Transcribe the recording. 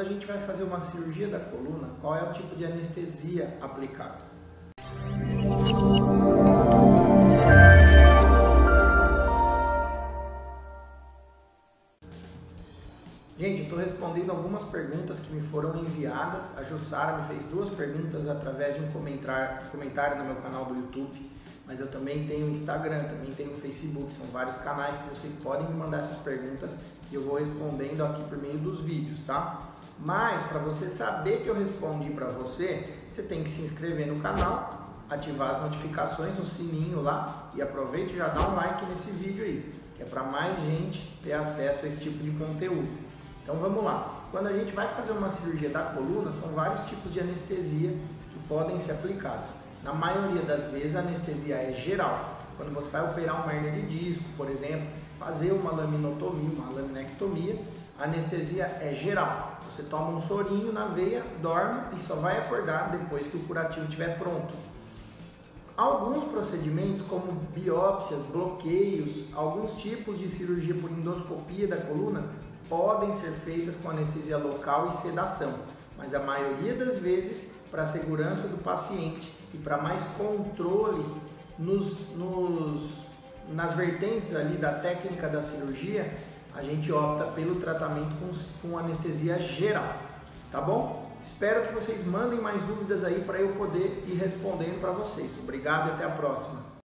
quando a gente vai fazer uma cirurgia da coluna, qual é o tipo de anestesia aplicado? Gente, estou respondendo algumas perguntas que me foram enviadas. A Jussara me fez duas perguntas através de um comentário no meu canal do YouTube. Mas eu também tenho Instagram, também tenho Facebook. São vários canais que vocês podem me mandar essas perguntas e eu vou respondendo aqui por meio dos vídeos, tá? Mas para você saber que eu respondi para você, você tem que se inscrever no canal, ativar as notificações, o sininho lá e aproveite e já dá um like nesse vídeo aí, que é para mais gente ter acesso a esse tipo de conteúdo. Então vamos lá. Quando a gente vai fazer uma cirurgia da coluna, são vários tipos de anestesia que podem ser aplicadas. Na maioria das vezes a anestesia é geral. Quando você vai operar uma hernia de disco, por exemplo, fazer uma laminotomia, uma laminectomia, anestesia é geral. Você toma um sorinho na veia, dorme e só vai acordar depois que o curativo estiver pronto. Alguns procedimentos, como biópsias, bloqueios, alguns tipos de cirurgia por endoscopia da coluna, podem ser feitas com anestesia local e sedação, mas a maioria das vezes, para a segurança do paciente e para mais controle nos, nos, nas vertentes ali da técnica da cirurgia, a gente opta pelo tratamento com, com anestesia geral, tá bom? Espero que vocês mandem mais dúvidas aí para eu poder ir respondendo para vocês. Obrigado e até a próxima.